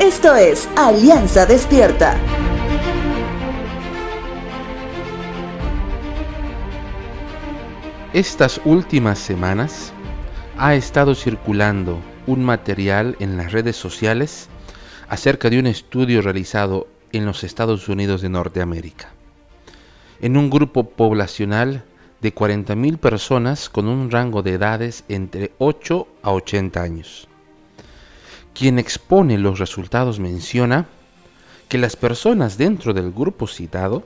Esto es Alianza Despierta. Estas últimas semanas ha estado circulando un material en las redes sociales acerca de un estudio realizado en los Estados Unidos de Norteamérica. En un grupo poblacional de 40.000 personas con un rango de edades entre 8 a 80 años. Quien expone los resultados menciona que las personas dentro del grupo citado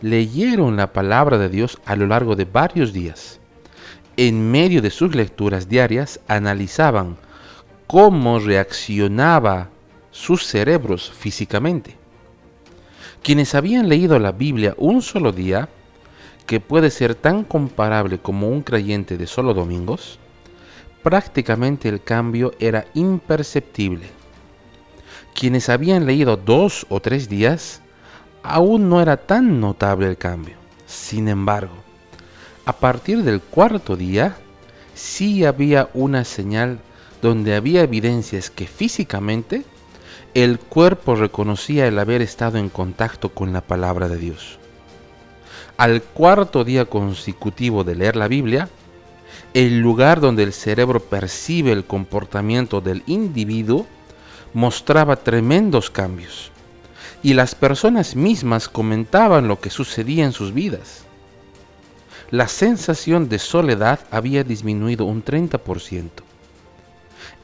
leyeron la palabra de Dios a lo largo de varios días. En medio de sus lecturas diarias analizaban cómo reaccionaba sus cerebros físicamente. Quienes habían leído la Biblia un solo día, que puede ser tan comparable como un creyente de solo domingos, prácticamente el cambio era imperceptible. Quienes habían leído dos o tres días, aún no era tan notable el cambio. Sin embargo, a partir del cuarto día, sí había una señal donde había evidencias que físicamente el cuerpo reconocía el haber estado en contacto con la palabra de Dios. Al cuarto día consecutivo de leer la Biblia, el lugar donde el cerebro percibe el comportamiento del individuo mostraba tremendos cambios y las personas mismas comentaban lo que sucedía en sus vidas. La sensación de soledad había disminuido un 30%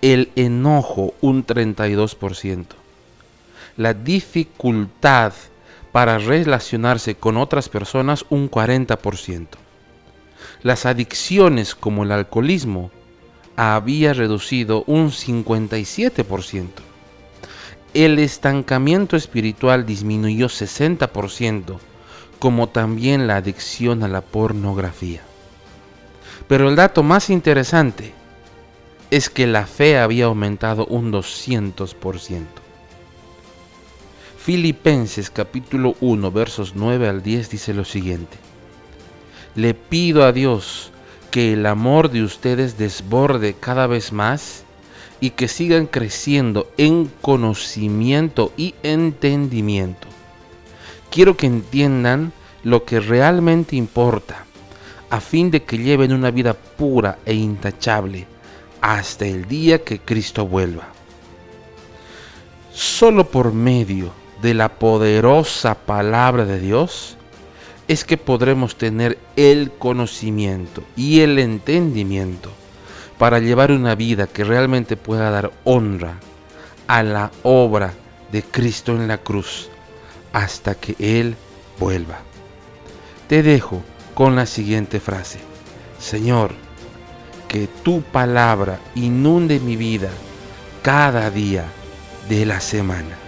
el enojo un 32%, la dificultad para relacionarse con otras personas un 40%. Las adicciones como el alcoholismo había reducido un 57%. El estancamiento espiritual disminuyó 60%, como también la adicción a la pornografía. Pero el dato más interesante es que la fe había aumentado un 200%. Filipenses capítulo 1 versos 9 al 10 dice lo siguiente. Le pido a Dios que el amor de ustedes desborde cada vez más y que sigan creciendo en conocimiento y entendimiento. Quiero que entiendan lo que realmente importa, a fin de que lleven una vida pura e intachable hasta el día que Cristo vuelva. Solo por medio de la poderosa palabra de Dios es que podremos tener el conocimiento y el entendimiento para llevar una vida que realmente pueda dar honra a la obra de Cristo en la cruz hasta que Él vuelva. Te dejo con la siguiente frase. Señor, que tu palabra inunde mi vida cada día de la semana.